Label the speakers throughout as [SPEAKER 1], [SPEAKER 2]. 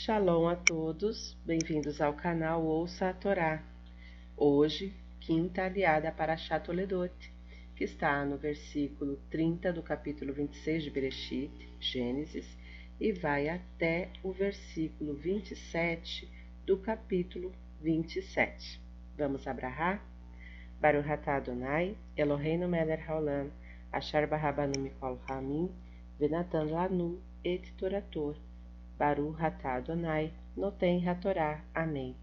[SPEAKER 1] Shalom a todos, bem-vindos ao canal Ouça a Torá. Hoje, quinta aliada para Chatoledot, que está no versículo 30 do capítulo 26 de Bereshit, Gênesis, e vai até o versículo 27 do capítulo 27. Vamos abrahar? Baruch atah Adonai, Eloheinu melech haolam, Achar barabanu mikol hamim, venatan lanu et torator, Baru Hatá Adonai, Noten Hatorá. Amém.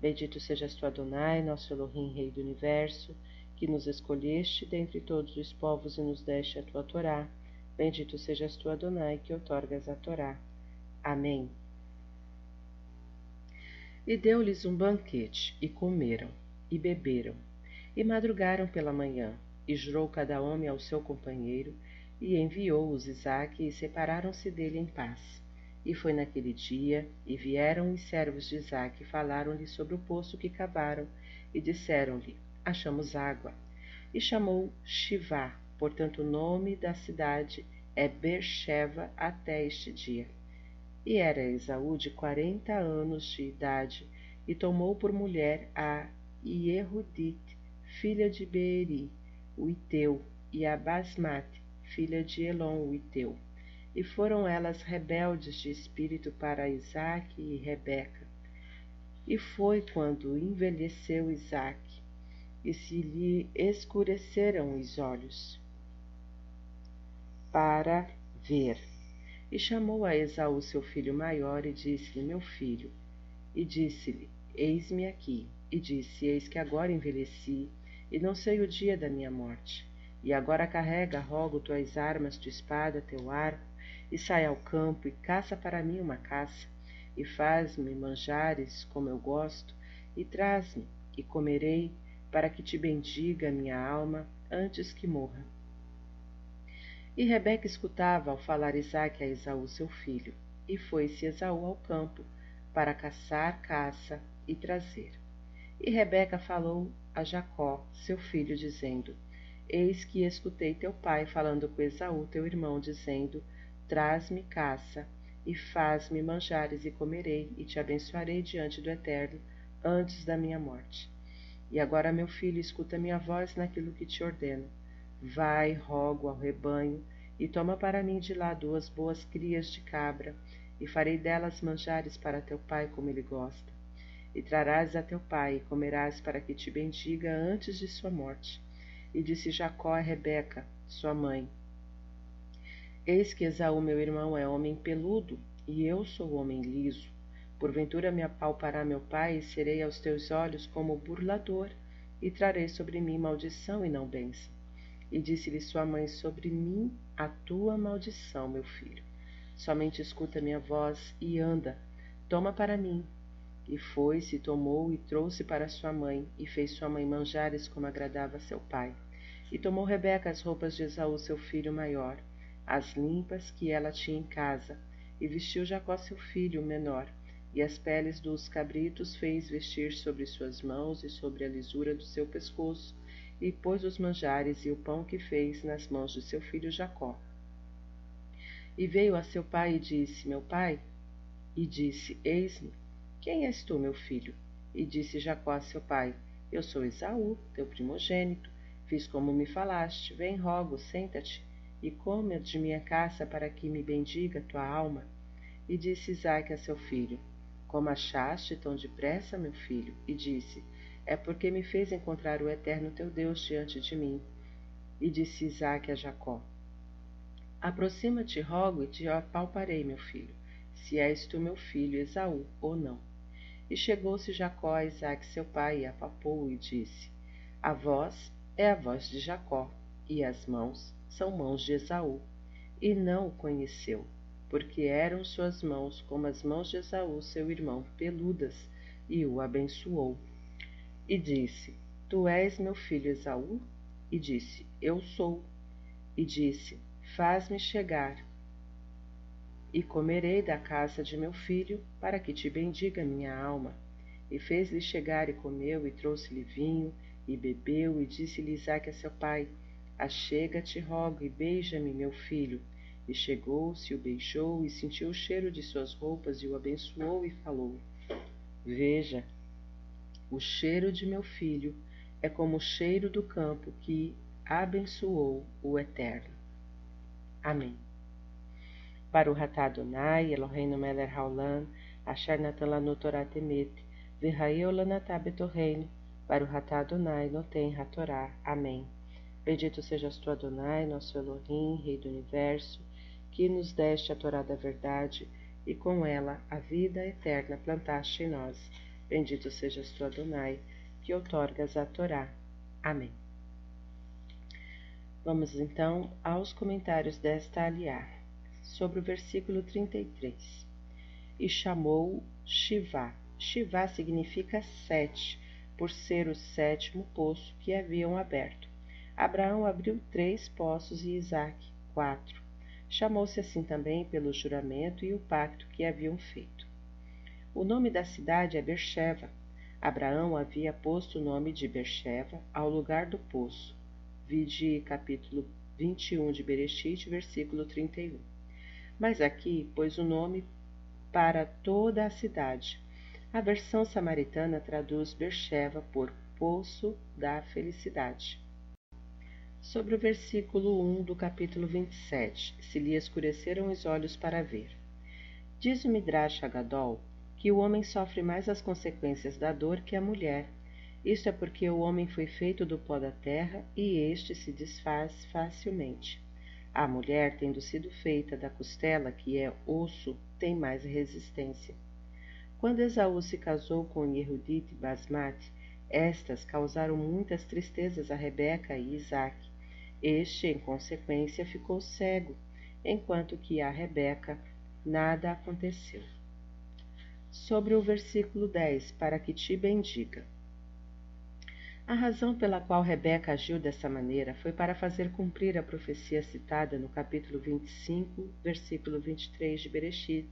[SPEAKER 1] Bendito sejas tu, Adonai, nosso Elohim, Rei do Universo, que nos escolheste dentre todos os povos e nos deste a tua Torá. Bendito sejas tu, Adonai, que outorgas a Torá. Amém. E deu-lhes um banquete, e comeram, e beberam, e madrugaram pela manhã, e jurou cada homem ao seu companheiro, e enviou-os Isaque, e separaram-se dele em paz. E foi naquele dia, e vieram os servos de Isaque e falaram-lhe sobre o poço que cavaram, e disseram-lhe: Achamos água. E chamou Shivá, portanto o nome da cidade é Bercheva até este dia. E era Esaú de quarenta anos de idade, e tomou por mulher a Iehudit, filha de Beeri, o Iteu, e a Basmat, filha de Elon, o Iteu e foram elas rebeldes de espírito para Isaque e Rebeca. E foi quando envelheceu Isaque, e se lhe escureceram os olhos, para ver. E chamou a Esaú seu filho maior e disse-lhe: Meu filho. E disse-lhe: Eis-me aqui. E disse: Eis que agora envelheci, e não sei o dia da minha morte. E agora carrega, rogo, tuas armas, tua espada, teu arco, e sai ao campo e caça para mim uma caça, e faz-me manjares como eu gosto, e traz-me, e comerei, para que te bendiga minha alma antes que morra. E Rebeca escutava ao falar Isaque a Esaú seu filho, e foi-se Esaú ao campo, para caçar caça e trazer. E Rebeca falou a Jacó, seu filho, dizendo: Eis que escutei teu pai falando com Esaú, teu irmão, dizendo: Traz-me caça, e faz-me manjares, e comerei, e te abençoarei diante do Eterno, antes da minha morte. E agora, meu filho, escuta minha voz naquilo que te ordeno. Vai, rogo ao rebanho, e toma para mim de lá duas boas crias de cabra, e farei delas manjares para teu pai, como ele gosta. E trarás a teu pai, e comerás para que te bendiga antes de sua morte. E disse Jacó a Rebeca, sua mãe, Eis que Esaú, meu irmão, é homem peludo, e eu sou homem liso. Porventura me apalpará meu pai, e serei aos teus olhos como burlador, e trarei sobre mim maldição e não bênção. E disse-lhe sua mãe: Sobre mim a tua maldição, meu filho. Somente escuta minha voz e anda, toma para mim. E foi-se, tomou e trouxe para sua mãe, e fez sua mãe manjares como agradava a seu pai. E tomou Rebeca as roupas de Esaú, seu filho maior, as limpas que ela tinha em casa, e vestiu Jacó seu filho, o menor, e as peles dos cabritos fez vestir sobre suas mãos e sobre a lisura do seu pescoço, e pôs os manjares e o pão que fez nas mãos de seu filho Jacó. E veio a seu pai e disse: Meu pai? E disse: Eis-me. Quem és tu, meu filho? E disse Jacó a seu pai: Eu sou Esaú, teu primogênito. Fiz como me falaste. Vem, rogo, senta-te e come de minha caça para que me bendiga tua alma. E disse Isaque a seu filho: Como achaste tão depressa, meu filho? E disse: É porque me fez encontrar o eterno teu Deus diante de mim. E disse Isaque a Jacó: Aproxima-te, rogo, e te apalparei, meu filho, se és tu meu filho Esaú ou não. E chegou-se Jacó a Isaque seu pai, e apalpou-o, e disse: A voz é a voz de Jacó, e as mãos são mãos de Esaú, e não o conheceu, porque eram suas mãos como as mãos de Esaú, seu irmão, peludas, e o abençoou. E disse: Tu és meu filho Esaú? E disse: Eu sou. E disse: Faz-me chegar, e comerei da casa de meu filho, para que te bendiga minha alma. E fez-lhe chegar e comeu, e trouxe-lhe vinho, e bebeu, e disse-lhe Isaque a seu pai: Achega-te, rogo, e beija-me, meu filho. E chegou-se, o beijou, e sentiu o cheiro de suas roupas, e o abençoou, e falou: Veja, o cheiro de meu filho é como o cheiro do campo que abençoou o Eterno. Amém. Para o Ratá Adonai, Eloheinu Meler Haolam, Asher Natan Lanu Torah Temet, para o Ratá Adonai, Noten Hatorá. Amém. Bendito sejas tu, Adonai, nosso Elohim, Rei do Universo, que nos deste a Torá da verdade, e com ela a vida eterna plantaste em nós. Bendito sejas tu, Adonai, que outorgas a Torá. Amém. Vamos então aos comentários desta aliá, sobre o versículo 33. E chamou Shivá. Shivá significa sete, por ser o sétimo poço que haviam aberto. Abraão abriu três poços e Isaac quatro. Chamou-se assim também pelo juramento e o pacto que haviam feito. O nome da cidade é Bercheva. Abraão havia posto o nome de Bercheva ao lugar do poço. Vide capítulo 21 de Bereshit, versículo 31. Mas aqui pôs o nome para toda a cidade, a versão samaritana traduz Bercheva por Poço da Felicidade. Sobre o versículo 1 do capítulo 27, se lhe escureceram os olhos para ver. Diz o Midrash Agadol que o homem sofre mais as consequências da dor que a mulher. Isto é porque o homem foi feito do pó da terra e este se desfaz facilmente. A mulher, tendo sido feita da costela, que é osso, tem mais resistência. Quando Esaú se casou com Yehudit e Basmat, estas causaram muitas tristezas a Rebeca e Isaac. Este, em consequência, ficou cego, enquanto que a Rebeca nada aconteceu. Sobre o versículo 10, para que te bendiga. A razão pela qual Rebeca agiu dessa maneira foi para fazer cumprir a profecia citada no capítulo 25, versículo 23 de Bereshit,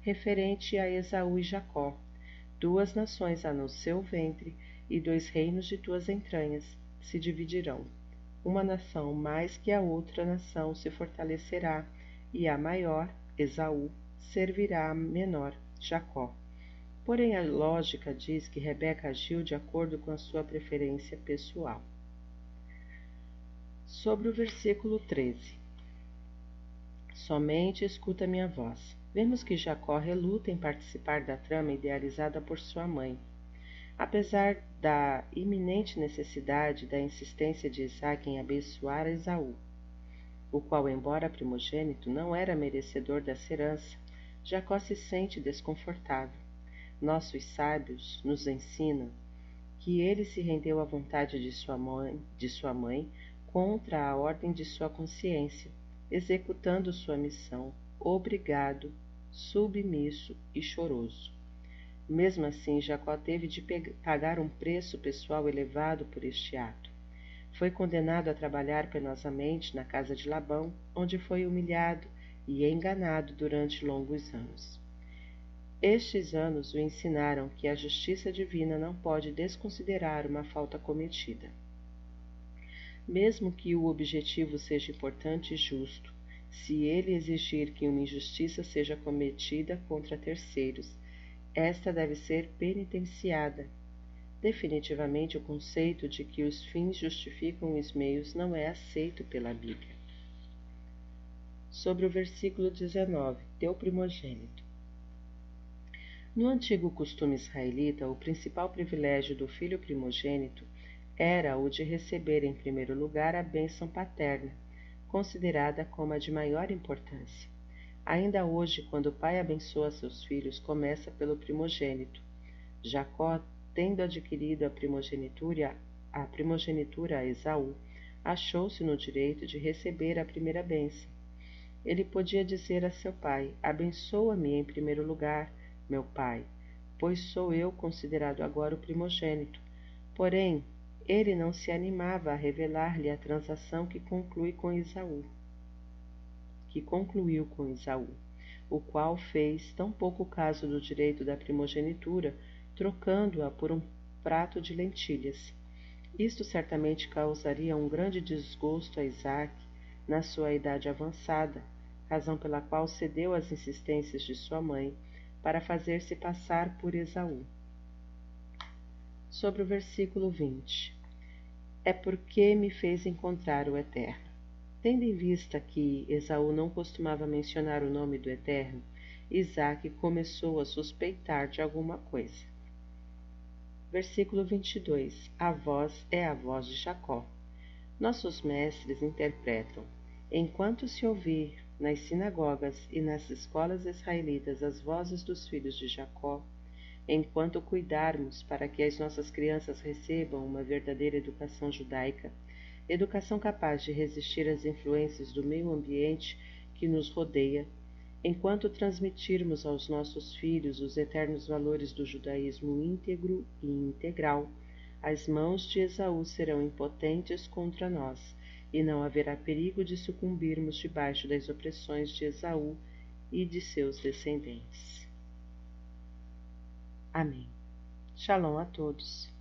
[SPEAKER 1] referente a Esaú e Jacó. Duas nações há no seu ventre, e dois reinos de tuas entranhas se dividirão. Uma nação mais que a outra nação se fortalecerá, e a maior, Esaú, servirá a menor, Jacó. Porém, a lógica diz que Rebeca agiu de acordo com a sua preferência pessoal. Sobre o versículo 13: Somente escuta minha voz. Vemos que Jacó reluta em participar da trama idealizada por sua mãe. Apesar da iminente necessidade da insistência de Isaac em abençoar Esaú, o qual, embora primogênito, não era merecedor dessa herança, Jacó se sente desconfortável. Nossos sábios nos ensinam que ele se rendeu à vontade de sua mãe, de sua mãe contra a ordem de sua consciência, executando sua missão, obrigado submisso e choroso. Mesmo assim, Jacó teve de pagar um preço pessoal elevado por este ato. Foi condenado a trabalhar penosamente na casa de Labão, onde foi humilhado e enganado durante longos anos. Estes anos o ensinaram que a justiça divina não pode desconsiderar uma falta cometida. Mesmo que o objetivo seja importante e justo, se ele exigir que uma injustiça seja cometida contra terceiros, esta deve ser penitenciada. Definitivamente, o conceito de que os fins justificam os meios não é aceito pela Bíblia. Sobre o versículo 19, teu primogênito. No antigo costume israelita, o principal privilégio do filho primogênito era o de receber em primeiro lugar a bênção paterna considerada como a de maior importância. Ainda hoje, quando o pai abençoa seus filhos, começa pelo primogênito. Jacó, tendo adquirido a primogenitura, a primogenitura a Esaú, achou-se no direito de receber a primeira bênção. Ele podia dizer a seu pai: Abençoa-me em primeiro lugar, meu pai, pois sou eu considerado agora o primogênito. Porém, ele não se animava a revelar-lhe a transação que conclui com Esaú, que concluiu com Esaú, o qual fez tão pouco caso do direito da primogenitura, trocando-a por um prato de lentilhas. Isto certamente causaria um grande desgosto a Isaac na sua idade avançada, razão pela qual cedeu às insistências de sua mãe para fazer-se passar por Esaú. Sobre o versículo 20: É porque me fez encontrar o Eterno. Tendo em vista que Esaú não costumava mencionar o nome do Eterno, Isaac começou a suspeitar de alguma coisa. Versículo 22: A voz é a voz de Jacó. Nossos mestres interpretam: Enquanto se ouvir nas sinagogas e nas escolas israelitas as vozes dos filhos de Jacó, enquanto cuidarmos para que as nossas crianças recebam uma verdadeira educação judaica, educação capaz de resistir às influências do meio ambiente que nos rodeia, enquanto transmitirmos aos nossos filhos os eternos valores do judaísmo íntegro e integral, as mãos de Esaú serão impotentes contra nós e não haverá perigo de sucumbirmos debaixo das opressões de Esaú e de seus descendentes. Amém. Shalom a todos.